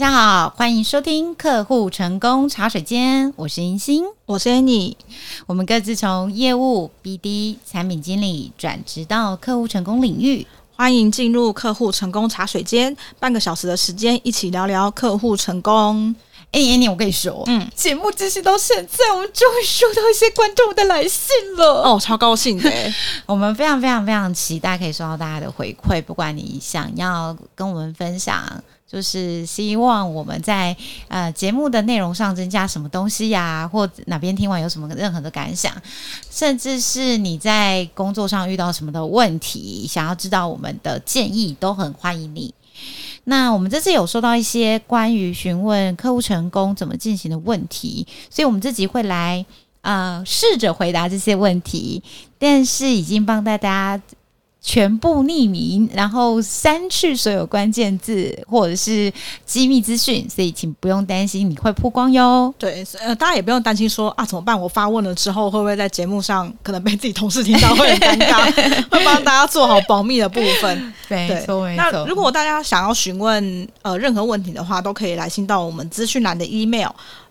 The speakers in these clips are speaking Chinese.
家好，欢迎收听客户成功茶水间，我是银星，我是 Annie，我们各自从业务、BD、产品经理转职到客户成功领域，欢迎进入客户成功茶水间，半个小时的时间，一起聊聊客户成功。Annie，Annie，我跟你说，嗯，节目进行到现在，我们终于收到一些观众的来信了，哦，超高兴的，我们非常非常非常期待可以收到大家的回馈，不管你想要跟我们分享。就是希望我们在呃节目的内容上增加什么东西呀、啊，或哪边听完有什么任何的感想，甚至是你在工作上遇到什么的问题，想要知道我们的建议，都很欢迎你。那我们这次有收到一些关于询问客户成功怎么进行的问题，所以我们自己会来呃试着回答这些问题，但是已经帮大家。全部匿名，然后删去所有关键字或者是机密资讯，所以请不用担心你会曝光哟。对，呃，大家也不用担心说啊怎么办？我发问了之后会不会在节目上可能被自己同事听到会很尴尬？会帮大家做好保密的部分。对。那如果大家想要询问呃任何问题的话，都可以来信到我们资讯栏的 email。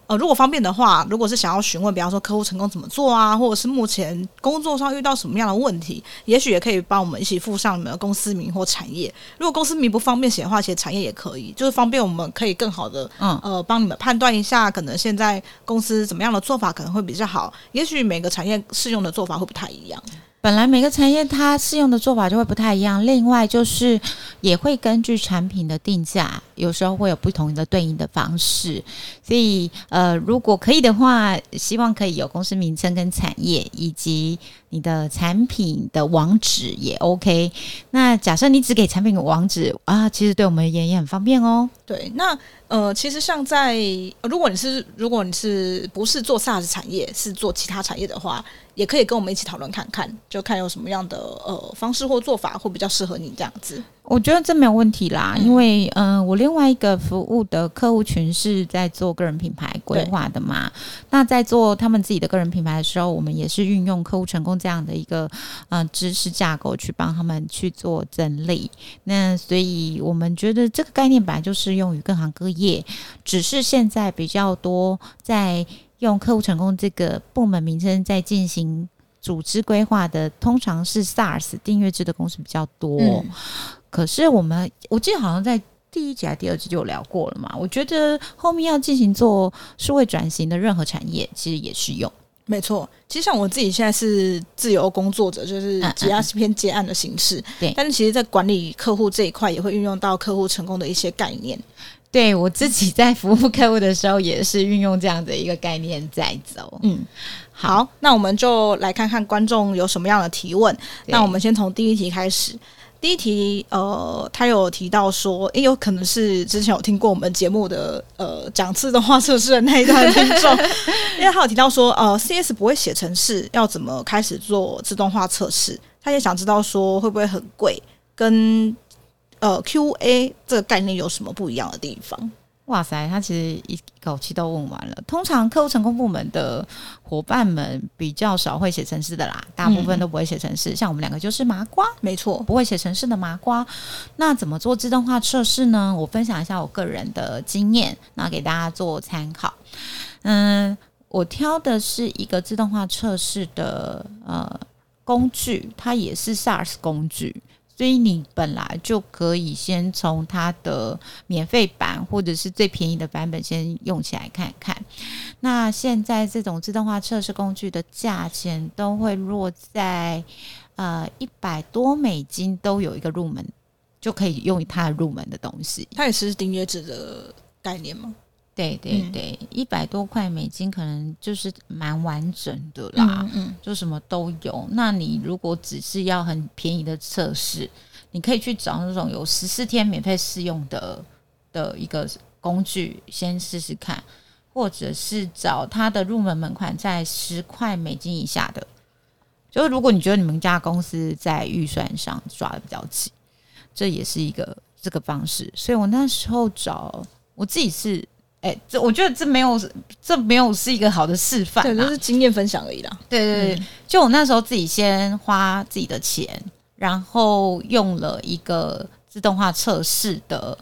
呃，如果方便的话，如果是想要询问，比方说客户成功怎么做啊，或者是目前工作上遇到什么样的问题，也许也可以帮我们一起附上你们的公司名或产业。如果公司名不方便写的话，其实产业也可以，就是方便我们可以更好的，嗯，呃，帮你们判断一下，可能现在公司怎么样的做法可能会比较好。也许每个产业适用的做法会不太一样。本来每个产业它适用的做法就会不太一样，另外就是也会根据产品的定价，有时候会有不同的对应的方式。所以，呃，如果可以的话，希望可以有公司名称跟产业，以及你的产品的网址也 OK。那假设你只给产品的网址啊，其实对我们而言也很方便哦。对，那呃，其实像在如果你是如果你是不是做 SaaS 产业，是做其他产业的话。也可以跟我们一起讨论看看，就看有什么样的呃方式或做法会比较适合你这样子。我觉得这没有问题啦，因为嗯、呃，我另外一个服务的客户群是在做个人品牌规划的嘛。那在做他们自己的个人品牌的时候，我们也是运用客户成功这样的一个嗯、呃、知识架构去帮他们去做整理。那所以我们觉得这个概念本来就适用于各行各业，只是现在比较多在用客户成功这个部门名称在进行组织规划的，通常是 SaaS 订阅制的公司比较多。嗯可是我们，我记得好像在第一集还第二集就有聊过了嘛。我觉得后面要进行做数位转型的任何产业，其实也是用。没错，其实像我自己现在是自由工作者，就是主要是偏接案的形式。对、嗯嗯，但是其实，在管理客户这一块，也会运用到客户成功的一些概念。对，我自己在服务客户的时候，也是运用这样的一个概念在走。嗯，好，那我们就来看看观众有什么样的提问。那我们先从第一题开始。第一题，呃，他有提到说，诶，有可能是之前有听过我们节目的，呃，讲自动化测试的那一段听众，因为他有提到说，呃，CS 不会写程式，要怎么开始做自动化测试？他也想知道说，会不会很贵，跟呃 QA 这个概念有什么不一样的地方？哇塞，他其实一口气都问完了。通常客户成功部门的伙伴们比较少会写程式的啦，大部分都不会写程式。嗯、像我们两个就是麻瓜，没错，不会写程式的麻瓜。那怎么做自动化测试呢？我分享一下我个人的经验，那给大家做参考。嗯，我挑的是一个自动化测试的呃工具，它也是 SaaS 工具。所以你本来就可以先从它的免费版或者是最便宜的版本先用起来看看。那现在这种自动化测试工具的价钱都会落在呃一百多美金，都有一个入门，就可以用它入门的东西。它也是订阅制的概念吗？对对对，一百多块美金可能就是蛮完整的啦，嗯，嗯，就什么都有。那你如果只是要很便宜的测试，你可以去找那种有十四天免费试用的的一个工具，先试试看，或者是找它的入门门槛在十块美金以下的。就是如果你觉得你们家公司在预算上抓的比较紧，这也是一个这个方式。所以我那时候找我自己是。哎、欸，这我觉得这没有，这没有是一个好的示范，对，就是经验分享而已啦。对对对，嗯、就我那时候自己先花自己的钱，然后用了一个自动化测试的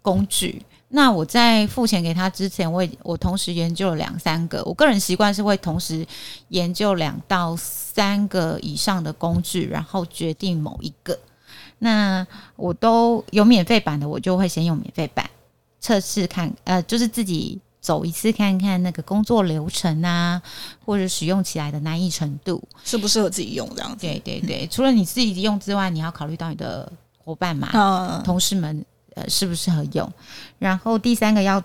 工具。那我在付钱给他之前，我我同时研究了两三个。我个人习惯是会同时研究两到三个以上的工具，然后决定某一个。那我都有免费版的，我就会先用免费版测试看，呃，就是自己走一次看看那个工作流程啊，或者使用起来的难易程度适不适合自己用这样子。对对对，除了你自己用之外，你要考虑到你的伙伴嘛，嗯，同事们。呃，适不适合用？然后第三个要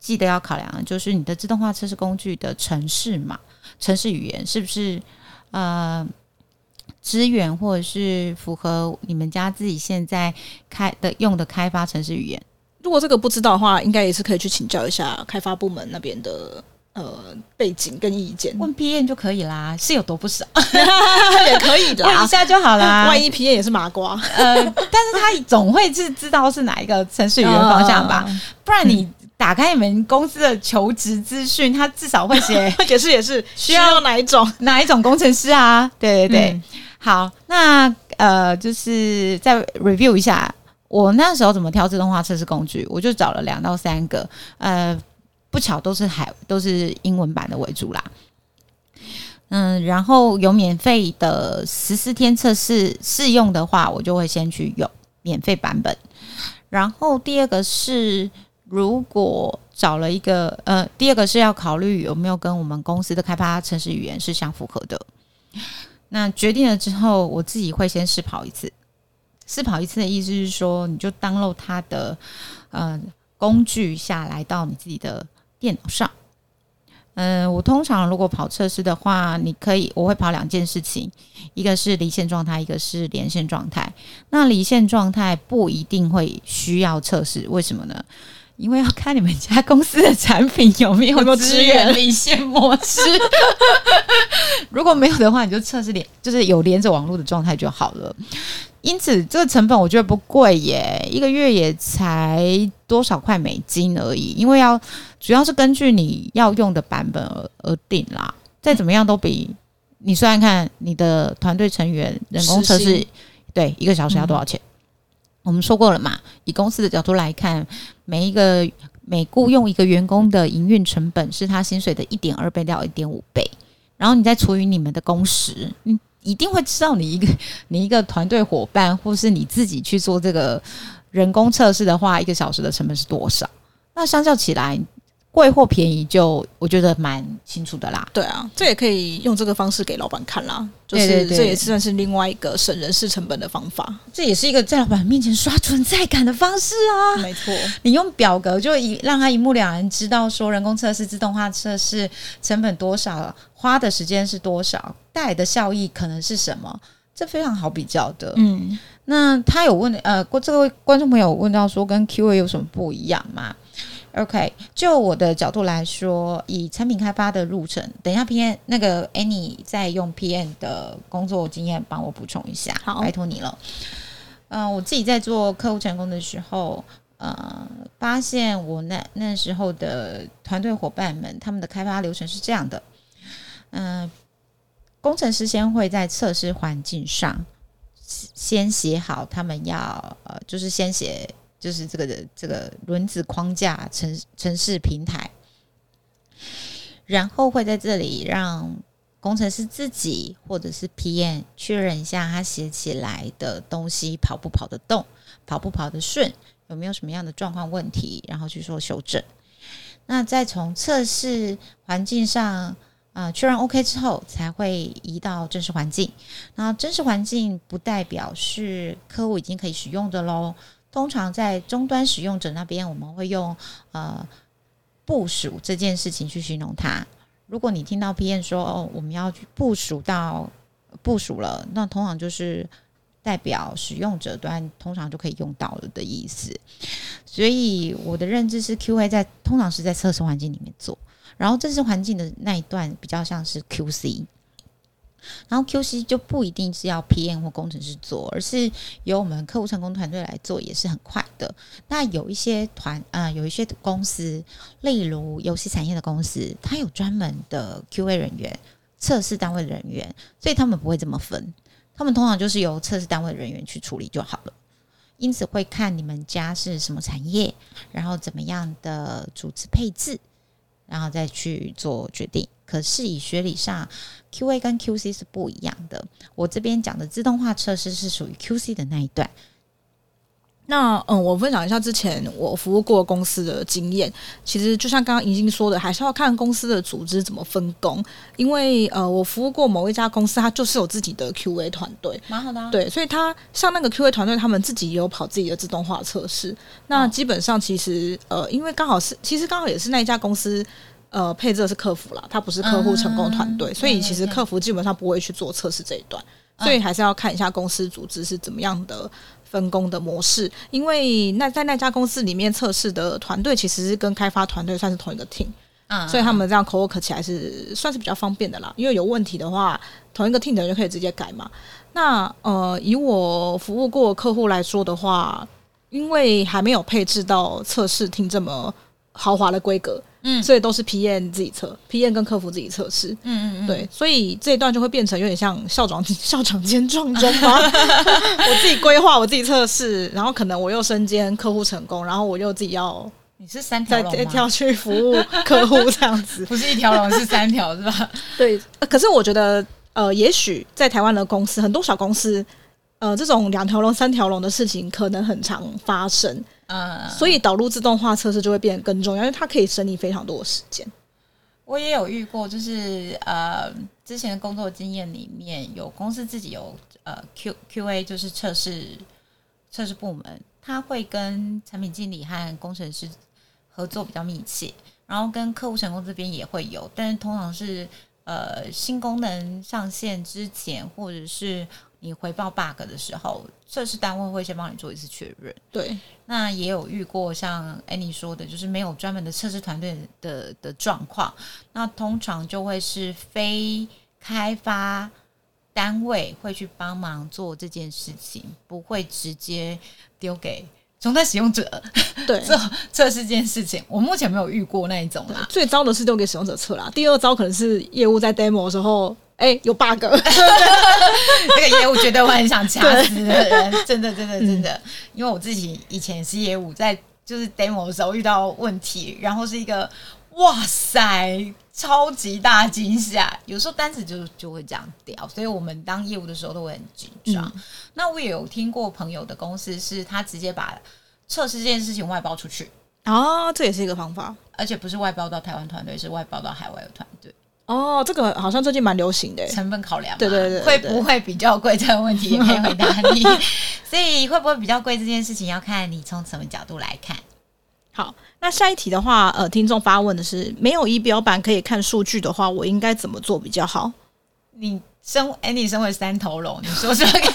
记得要考量的就是你的自动化测试工具的城市嘛，城市语言是不是呃资源或者是符合你们家自己现在开的用的开发城市语言？如果这个不知道的话，应该也是可以去请教一下开发部门那边的。呃，背景跟意见问 P N 就可以啦，是有多不少 也可以的，问一下就好啦。万一 P N 也是麻瓜，呃，但是他总会是知道是哪一个程序语言方向吧？呃、不然你打开你们公司的求职资讯，他至少会写，解释也是需要哪一种哪一种工程师啊？对对对，嗯、好，那呃，就是再 review 一下，我那时候怎么挑自动化测试工具，我就找了两到三个，呃。不巧都是海都是英文版的为主啦，嗯，然后有免费的十四天测试试用的话，我就会先去用免费版本。然后第二个是，如果找了一个呃，第二个是要考虑有没有跟我们公司的开发程式语言是相符合的。那决定了之后，我自己会先试跑一次。试跑一次的意思是说，你就 download 它的呃工具下来到你自己的。电脑上，嗯、我通常如果跑测试的话，你可以，我会跑两件事情，一个是离线状态，一个是连线状态。那离线状态不一定会需要测试，为什么呢？因为要看你们家公司的产品有没有支援离线模式。如果没有的话，你就测试连，就是有连着网络的状态就好了。因此，这个成本我觉得不贵耶，一个月也才多少块美金而已。因为要主要是根据你要用的版本而而定啦。再怎么样都比你算算看，你的团队成员人工测试，对一个小时要多少钱？嗯、我们说过了嘛，以公司的角度来看，每一个每雇佣一个员工的营运成本是他薪水的一点二倍到一点五倍，然后你再除以你们的工时，你。一定会知道你一个 你一个团队伙伴，或是你自己去做这个人工测试的话，一个小时的成本是多少？那相较起来，贵或便宜，就我觉得蛮清楚的啦。对啊，这也可以用这个方式给老板看啦。就是这也算是另外一个省人事成本的方法。这也是一个在老板面前刷存在感的方式啊。没错，你用表格就一让他一目了然知道说人工测试、自动化测试成本多少，花的时间是多少，带来的效益可能是什么，这非常好比较的。嗯，那他有问呃，这位观众朋友问到说跟 QA 有什么不一样吗？OK，就我的角度来说，以产品开发的路程，等一下 PM 那个 Annie 在用 PM 的工作经验帮我补充一下，好，拜托你了。嗯、呃，我自己在做客户成功的时候，呃，发现我那那时候的团队伙伴们，他们的开发流程是这样的，嗯、呃，工程师先会在测试环境上先写好，他们要呃，就是先写。就是这个的这个轮子框架城城市平台，然后会在这里让工程师自己或者是 PM 确认一下他写起来的东西跑不跑得动，跑不跑得顺，有没有什么样的状况问题，然后去做修正。那再从测试环境上啊、确认 OK 之后，才会移到真实环境。那真实环境不代表是客户已经可以使用的喽。通常在终端使用者那边，我们会用呃部署这件事情去形容它。如果你听到 PM 说哦，我们要去部署到部署了，那通常就是代表使用者端通常就可以用到了的意思。所以我的认知是，QA 在通常是在测试环境里面做，然后正式环境的那一段比较像是 QC。然后 QC 就不一定是要 PM 或工程师做，而是由我们客户成功团队来做，也是很快的。那有一些团啊、有一些公司，例如游戏产业的公司，它有专门的 QA 人员、测试单位的人员，所以他们不会这么分，他们通常就是由测试单位的人员去处理就好了。因此会看你们家是什么产业，然后怎么样的组织配置，然后再去做决定。可是以学理上，QA 跟 QC 是不一样的。我这边讲的自动化测试是属于 QC 的那一段。那嗯，我分享一下之前我服务过公司的经验。其实就像刚刚银杏说的，还是要看公司的组织怎么分工。因为呃，我服务过某一家公司，它就是有自己的 QA 团队，蛮好的啊。对，所以他像那个 QA 团队，他们自己也有跑自己的自动化测试。那基本上其实呃，因为刚好是，其实刚好也是那一家公司。呃，配置的是客服啦，他不是客户成功团队，嗯，所以其实客服基本上不会去做测试这一段，嗯，所以还是要看一下公司组织是怎么样的分工的模式。因为那在那家公司里面测试的团队其实是跟开发团队算是同一个 team，嗯，所以他们这样 co-work 起来是算是比较方便的啦。因为有问题的话，同一个 team 的人就可以直接改嘛。那呃，以我服务过客户来说的话，因为还没有配置到测试 team 这么豪华的规格。嗯，所以都是 PM 自己测，PM 跟客服自己测试。嗯嗯嗯，对，所以这一段就会变成有点像校长 校长兼撞钟吗？我自己规划，我自己测试，然后可能我又身兼客户成功，然后我又自己要你是三条龙吗？要去服务客户这样子，不是一条龙是三条是吧？对，可是我觉得呃，也许在台湾的公司，很多小公司，呃，这种两条龙、三条龙的事情可能很常发生。嗯，所以导入自动化测试就会变得更重要，因为它可以省你非常多的时间。我也有遇过，就是呃，之前的工作经验里面有公司自己有呃 Q QA，就是测试测试部门，他会跟产品经理和工程师合作比较密切，然后跟客户成功这边也会有，但是通常是呃新功能上线之前，或者是。你回报 bug 的时候，测试单位会先帮你做一次确认。对，那也有遇过像 Annie 说的，就是没有专门的测试团队的的状况。那通常就会是非开发单位会去帮忙做这件事情，不会直接丢给终端使用者 对测测试这件事情。我目前没有遇过那一种啦。最糟的是丢给使用者测啦。第二招可能是业务在 demo 的时候。哎、欸，有 bug，那个业务绝对我很想掐死的人，真的，真的，真的。因为我自己以前也是业务，在就是 demo 的时候遇到问题，然后是一个哇塞，超级大惊吓。有时候单子就就会这样掉，所以我们当业务的时候都会很紧张、嗯。那我也有听过朋友的公司是他直接把测试这件事情外包出去哦，这也是一个方法，而且不是外包到台湾团队，是外包到海外的团队。哦，这个好像最近蛮流行的，成本考量，对对对，对，会不会比较贵？这个问题也可以回答你。所以会不会比较贵？这件事情要看你从什么角度来看。好，那下一题的话，呃，听众发问的是，没有仪表板可以看数据的话，我应该怎么做比较好？你。身哎，你身为三头龙，你说说看。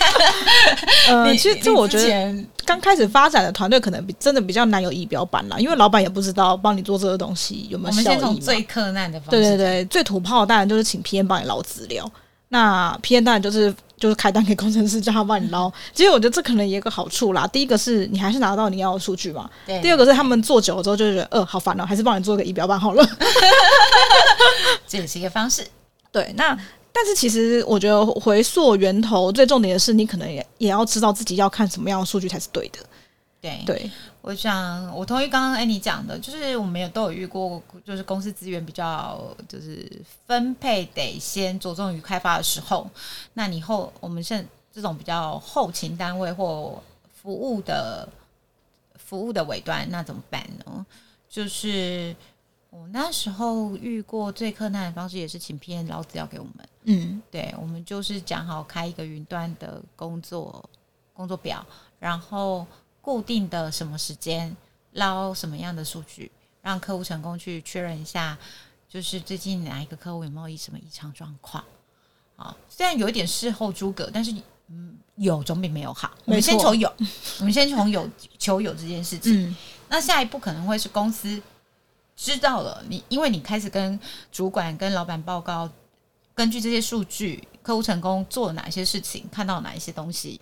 呃，其实这我觉得刚开始发展的团队可能比真的比较难有仪表板啦，因为老板也不知道帮你做这个东西有没有效益。我们先从最克难的方式。对对对，最土炮的当然就是请 PM 帮你捞资料。那 PM 当然就是就是开单给工程师叫他帮你捞。其实我觉得这可能也有个好处啦。第一个是你还是拿到你要的数据嘛。对。第二个是他们做久了之后就觉得，呃，好烦哦，还是帮你做个仪表板好了。这也是一个方式。对，那。但是其实我觉得回溯源头最重点的是，你可能也也要知道自己要看什么样的数据才是对的。对对，我想我同意刚刚安妮讲的，就是我们也都有遇过，就是公司资源比较就是分配得先着重于开发的时候，那你后我们现这种比较后勤单位或服务的服务的尾端，那怎么办呢？就是。我那时候遇过最困难的方式，也是请 P N 捞资料给我们。嗯，对，我们就是讲好开一个云端的工作工作表，然后固定的什么时间捞什么样的数据，让客户成功去确认一下，就是最近哪一个客户有没有什么异常状况。啊，虽然有一点事后诸葛，但是嗯，有总比没有好。我们先求有，我们先从有求有这件事情。嗯，那下一步可能会是公司。知道了，你因为你开始跟主管、跟老板报告，根据这些数据，客户成功做了哪些事情，看到哪一些东西，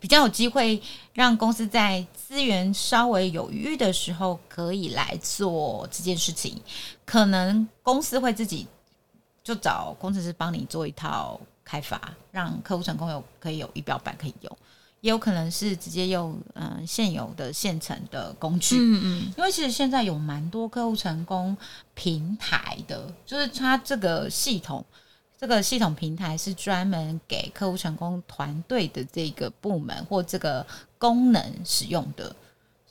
比较有机会让公司在资源稍微有余的时候，可以来做这件事情。可能公司会自己就找工程师帮你做一套开发，让客户成功有可以有仪表板可以用。也有可能是直接用嗯现有的现成的工具。嗯嗯，因为其实现在有蛮多客户成功平台的，就是它这个系统，这个系统平台是专门给客户成功团队的这个部门或这个功能使用的，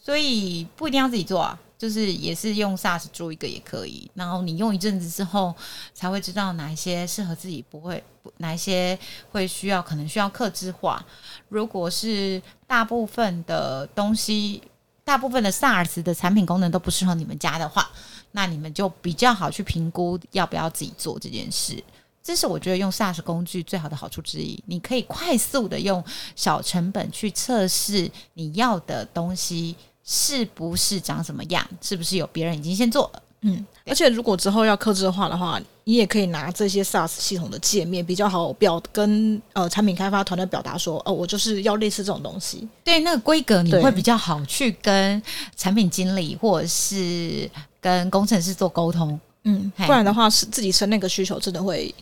所以不一定要自己做啊。就是也是用 SaaS 做一个也可以，然后你用一阵子之后，才会知道哪一些适合自己，不会哪一些会需要，可能需要克制化。如果是大部分的东西，大部分的 SaaS 的产品功能都不适合你们家的话，那你们就比较好去评估要不要自己做这件事。这是我觉得用 SaaS 工具最好的好处之一，你可以快速的用小成本去测试你要的东西。是不是长什么样？是不是有别人已经先做了？嗯，而且如果之后要克制化的话，你也可以拿这些 SaaS 系统的界面比较好表跟呃产品开发团队表达说，哦，我就是要类似这种东西。对，那个规格你会比较好去跟产品经理或者是跟工程师做沟通。嗯，不然的话是自己生那个需求，真的会。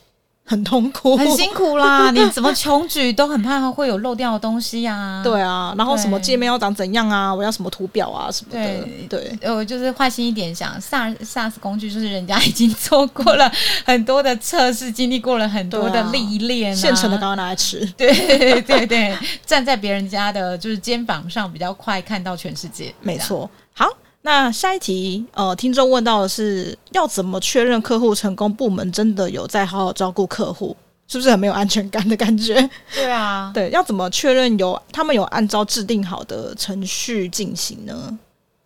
很痛苦，很辛苦啦！你怎么穷举都很怕会有漏掉的东西呀、啊。对啊，然后什么界面要长怎样啊？我要什么图表啊什么的。对，对我，就是坏心一点想，SaaS SaaS 工具就是人家已经做过了很多的测试，经历过了很多的历练、啊，现成的刚刚拿来吃。对对对对，站在别人家的就是肩膀上，比较快看到全世界。没错，好。那下一题，呃，听众问到的是，要怎么确认客户成功部门真的有在好好照顾客户？是不是很没有安全感的感觉？对啊，对，要怎么确认有他们有按照制定好的程序进行呢？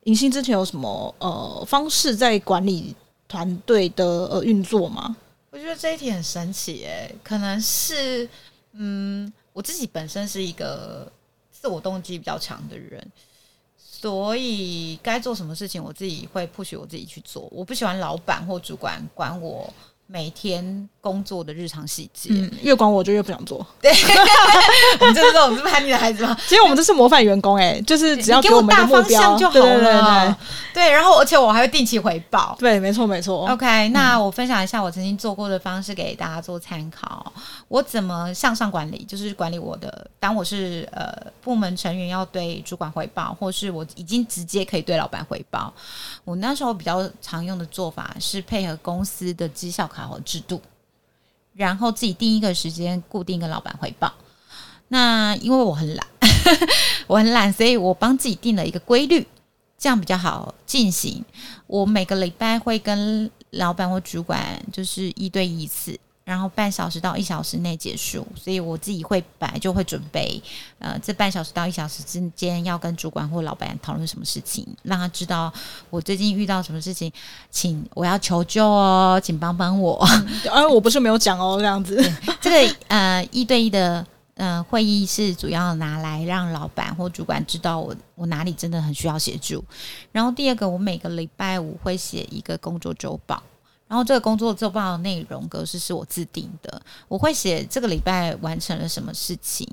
银星之前有什么呃方式在管理团队的呃运作吗？我觉得这一题很神奇，哎，可能是嗯，我自己本身是一个自我动机比较强的人。所以该做什么事情，我自己会 push 我自己去做。我不喜欢老板或主管管我每天工作的日常细节，嗯，越管我就越不想做。对，我们就是这种是叛逆的孩子吗？其实我们都是模范员工，哎，就是只要给我们大方向就好了。对对对，对，对，然后而且我还会定期回报。对，没错没错。OK，那我分享一下我曾经做过的方式给大家做参考。我怎么向上管理？就是管理我的，当我是呃部门成员要对主管回报，或是我已经直接可以对老板回报。我那时候比较常用的做法是配合公司的绩效考核制度，然后自己定一个时间，固定跟老板汇报。那因为我很懒，我很懒，所以我帮自己定了一个规律，这样比较好进行。我每个礼拜会跟老板或主管就是一对一次。然后半小时到一小时内结束，所以我自己会本来就会准备，呃，这半小时到一小时之间要跟主管或老板讨论什么事情，让他知道我最近遇到什么事情，请我要求救哦，请帮帮我。嗯、啊，我不是没有讲哦，这样子。这个呃一对一的呃会议是主要拿来让老板或主管知道我我哪里真的很需要协助。然后第二个，我每个礼拜五会写一个工作周报。然后这个工作周报的内容格式是我自定的，我会写这个礼拜完成了什么事情，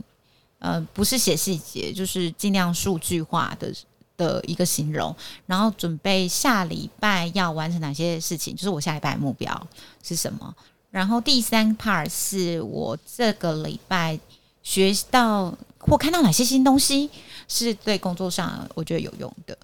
呃，不是写细节，就是尽量数据化的的一个形容。然后准备下礼拜要完成哪些事情，就是我下礼拜目标是什么。然后第三 part 是我这个礼拜学到或看到哪些新东西，是对工作上我觉得有用的。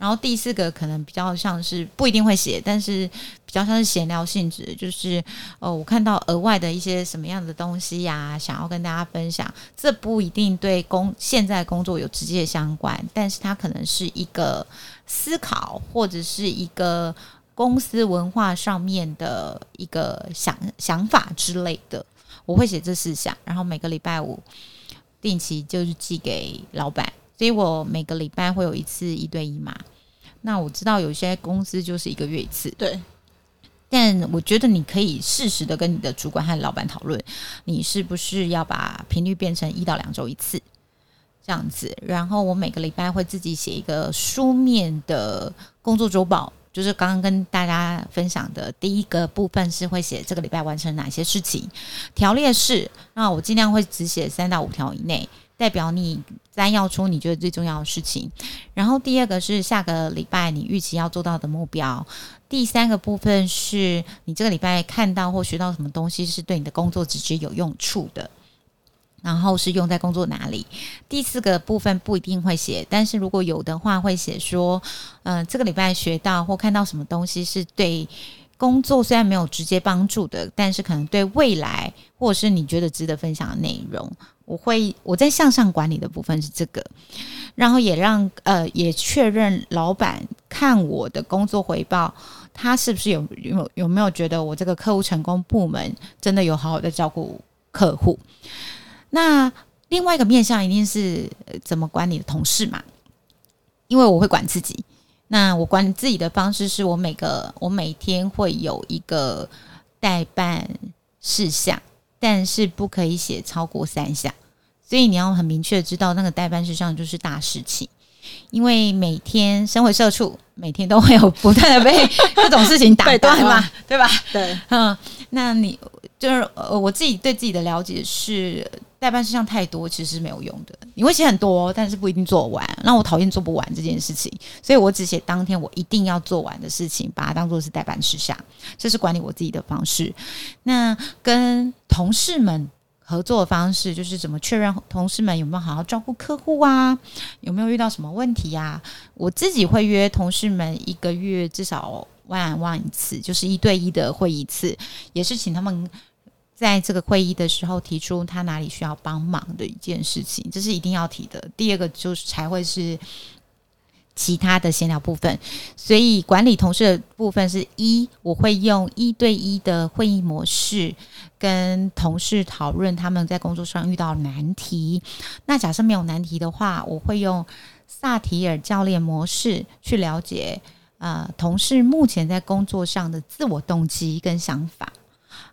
然后第四个可能比较像是不一定会写，但是比较像是闲聊性质，就是哦，我看到额外的一些什么样的东西呀、啊，想要跟大家分享。这不一定对工现在工作有直接相关，但是它可能是一个思考或者是一个公司文化上面的一个想想法之类的。我会写这四项，然后每个礼拜五定期就是寄给老板。所以我每个礼拜会有一次一对一嘛，那我知道有些公司就是一个月一次，对。但我觉得你可以适时的跟你的主管和老板讨论，你是不是要把频率变成一到两周一次这样子。然后我每个礼拜会自己写一个书面的工作周报，就是刚刚跟大家分享的第一个部分是会写这个礼拜完成哪些事情，条列式。那我尽量会只写三到五条以内。代表你摘要出你觉得最重要的事情，然后第二个是下个礼拜你预期要做到的目标，第三个部分是你这个礼拜看到或学到什么东西是对你的工作直接有用处的。然后是用在工作哪里。第四个部分不一定会写，但是如果有的话，会写说，嗯、这个礼拜学到或看到什么东西是对工作虽然没有直接帮助的，但是可能对未来或者是你觉得值得分享的内容。我会我在向上管理的部分是这个，然后也让呃也确认老板看我的工作回报，他是不是有有有没有觉得我这个客户成功部门真的有好好的照顾客户？那另外一个面向一定是怎么管理的同事嘛？因为我会管自己，那我管自己的方式是我每个我每天会有一个待办事项。但是不可以写超过三下，所以你要很明确的知道那个代办事项就是大事情，因为每天身为社畜，每天都会有不断的被 各种事情打断嘛，对吧？对，嗯，那你就是呃，我自己对自己的了解是。代办事项太多，其实是没有用的。你会写很多，但是不一定做完。那我讨厌做不完这件事情，所以我只写当天我一定要做完的事情，把它当做是代办事项。这是管理我自己的方式。那跟同事们合作的方式，就是怎么确认同事们有没有好好照顾客户啊？有没有遇到什么问题呀、啊？我自己会约同事们一个月至少 one on one 一次，就是一对一的会议一次，也是请他们。在这个会议的时候提出他哪里需要帮忙的一件事情，这是一定要提的。第二个就是才会是其他的闲聊部分。所以管理同事的部分是一，我会用一对一的会议模式跟同事讨论他们在工作上遇到难题。那假设没有难题的话，我会用萨提尔教练模式去了解呃同事目前在工作上的自我动机跟想法。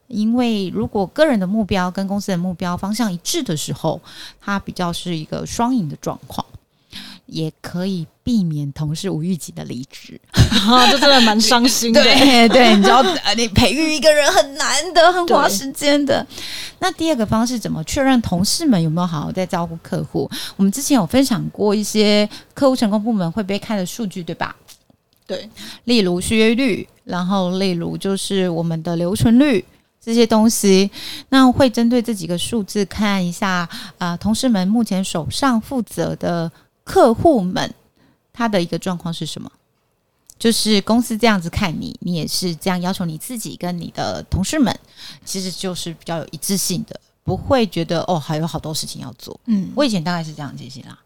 因为如果个人的目标跟公司的目标方向一致的时候，它比较是一个双赢的状况，也可以避免同事无预警的离职。啊，这真的蛮伤心的。对对，你知道，你培育一个人很难的，很花时间的。那第二个方式，怎么确认同事们有没有好好在照顾客户？我们之前有分享过一些客户成功部门会被看的数据，对吧？对，例如续约率，然后例如就是我们的留存率。这些东西，那会针对这几个数字看一下啊、呃，同事们目前手上负责的客户们，他的一个状况是什么？就是公司这样子看你，你也是这样要求你自己跟你的同事们，其实就是比较有一致性的，不会觉得哦还有好多事情要做。嗯，我以前大概是这样解析啦。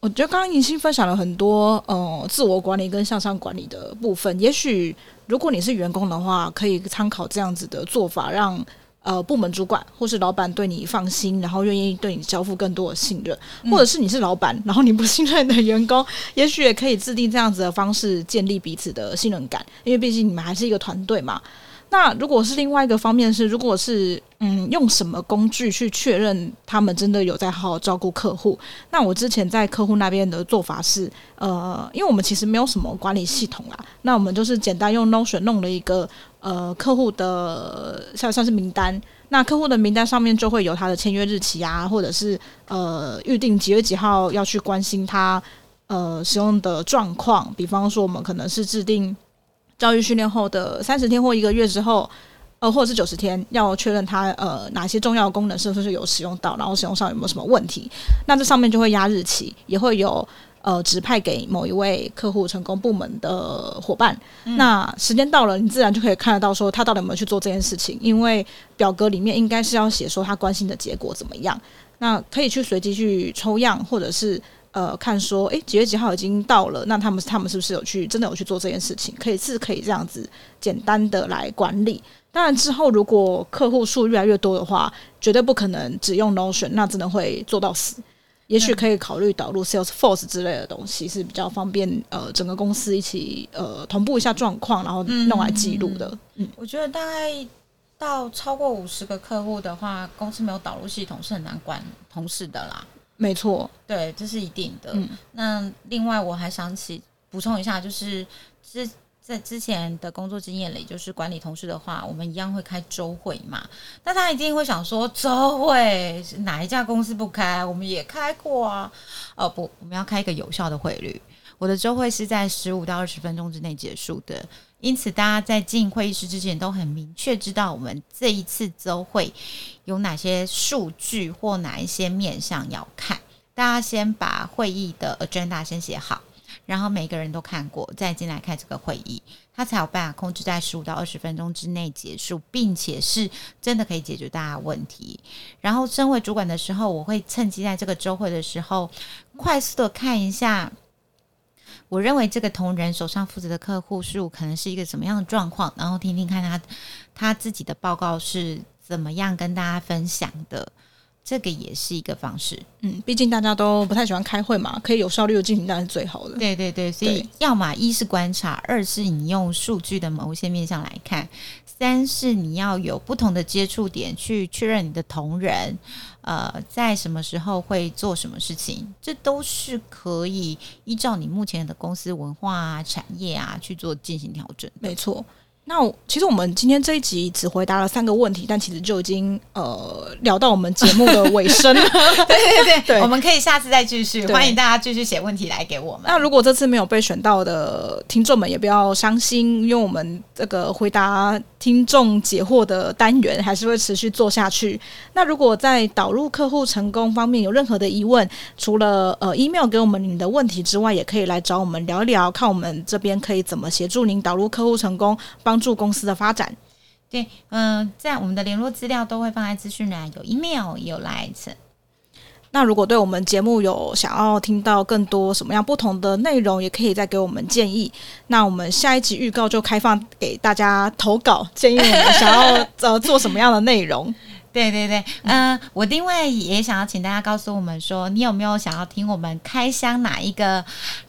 我觉得刚刚银杏分享了很多呃自我管理跟向上管理的部分，也许。如果你是员工的话，可以参考这样子的做法，让呃部门主管或是老板对你放心，然后愿意对你交付更多的信任。嗯、或者是你是老板，然后你不信任你的员工，也许也可以制定这样子的方式建立彼此的信任感，因为毕竟你们还是一个团队嘛。那如果是另外一个方面是，如果是嗯用什么工具去确认他们真的有在好好照顾客户？那我之前在客户那边的做法是，呃，因为我们其实没有什么管理系统啦，那我们就是简单用 Notion 弄了一个呃客户的像算是名单，那客户的名单上面就会有他的签约日期啊，或者是呃预定几月几号要去关心他呃使用的状况，比方说我们可能是制定。教育训练后的三十天或一个月之后，呃，或者是九十天，要确认它呃哪些重要的功能是不是有使用到，然后使用上有没有什么问题。那这上面就会压日期，也会有呃指派给某一位客户成功部门的伙伴。嗯、那时间到了，你自然就可以看得到说他到底有没有去做这件事情，因为表格里面应该是要写说他关心的结果怎么样。那可以去随机去抽样，或者是。呃，看说，诶，几月几号已经到了？那他们他们是不是有去真的有去做这件事情？可以是可以这样子简单的来管理。当然之后如果客户数越来越多的话，绝对不可能只用 Notion，那真的会做到死。也许可以考虑导入 Salesforce 之类的东西，是比较方便呃整个公司一起呃同步一下状况，然后弄来记录的。嗯，嗯，我觉得大概到超过五十个客户的话，公司没有导入系统是很难管同事的啦。没错，对，这是一定的。嗯，那另外我还想起补充一下，就是之在之前的工作经验里，就是管理同事的话，我们一样会开周会嘛。但他一定会想说，周会哪一家公司不开？我们也开过啊。哦不，我们要开一个有效的汇率。我的周会是在十五到二十分钟之内结束的，因此，大家在进会议室之前都很明确知道我们这一次周会有哪些数据或哪一些面向要看。大家先把会议的 agenda 先写好，然后每个人都看过，再进来开这个会议，他才有办法控制在十五到二十分钟之内结束，并且是真的可以解决大家问题。然后，身为主管的时候，我会趁机在这个周会的时候，快速的看一下。我认为这个同仁手上负责的客户数可能是一个什么样的状况，然后听听看他他自己的报告是怎么样跟大家分享的，这个也是一个方式。嗯，毕竟大家都不太喜欢开会嘛，可以有效率的进行当然是最好的。对对对，所以要么一是观察，二是你用数据的某一些面向来看，三是你要有不同的接触点去确认你的同仁。呃，在什么时候会做什么事情，这都是可以依照你目前的公司文化啊、产业啊去做进行调整。没错。那其实我们今天这一集只回答了三个问题，但其实就已经呃聊到我们节目的尾声了。对 对对，对，我们可以下次再继续。欢迎大家继续写问题来给我们。那如果这次没有被选到的听众们，也不要伤心，因为我们这个回答听众解惑的单元还是会持续做下去。那如果在导入客户成功方面有任何的疑问，除了呃 email 给我们你的问题之外，也可以来找我们聊一聊，看我们这边可以怎么协助您导入客户成功，帮。帮助公司的发展，对，嗯、呃，在我们的联络资料都会放在资讯栏，有 email，有 Line。那如果对我们节目有想要听到更多什么样不同的内容，也可以再给我们建议。那我们下一集预告就开放给大家投稿，建议我们想要呃做什么样的内容。对对对，嗯、呃，我另外也想要请大家告诉我们说，你有没有想要听我们开箱哪一个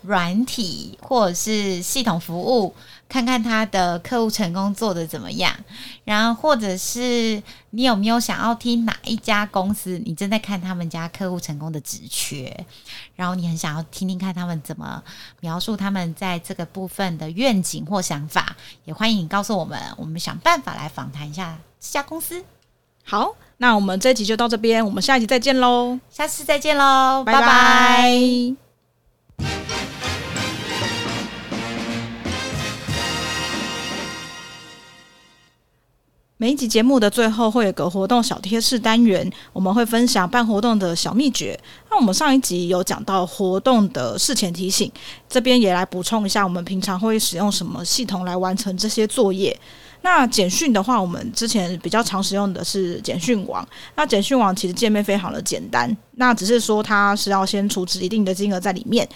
软体或者是系统服务？看看他的客户成功做得怎么样，然后或者是你有没有想要听哪一家公司？你正在看他们家客户成功的职缺，然后你很想要听听看他们怎么描述他们在这个部分的愿景或想法，也欢迎你告诉我们，我们想办法来访谈一下这家公司。好，那我们这一集就到这边，我们下一集再见喽，下次再见喽，拜拜。拜拜。每一集节目的最后会有个活动小贴士单元，我们会分享办活动的小秘诀。那我们上一集有讲到活动的事前提醒，这边也来补充一下，我们平常会使用什么系统来完成这些作业。那简讯的话，我们之前比较常使用的是简讯网。那简讯网其实界面非常的简单，那只是说它是要先储值一定的金额在里面。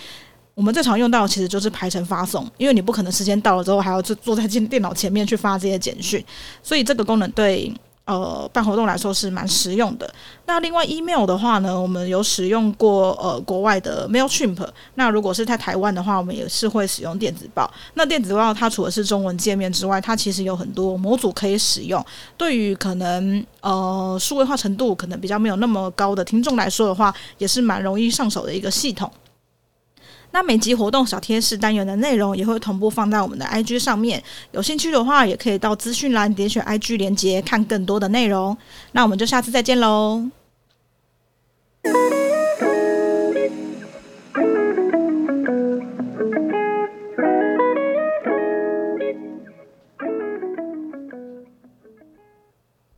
我们最常用到的其实就是排程发送，因为你不可能时间到了之后还要坐坐在电电脑前面去发这些简讯，所以这个功能对呃办活动来说是蛮实用的。那另外 email 的话呢，我们有使用过呃国外的 Mailchimp，那如果是在台湾的话，我们也是会使用电子报。那电子报它除了是中文界面之外，它其实有很多模组可以使用。对于可能呃数位化程度可能比较没有那么高的听众来说的话，也是蛮容易上手的一个系统。那每集活动小贴士单元的内容也会同步放在我们的 IG 上面，有兴趣的话也可以到资讯栏点选 IG 连接看更多的内容。那我们就下次再见喽。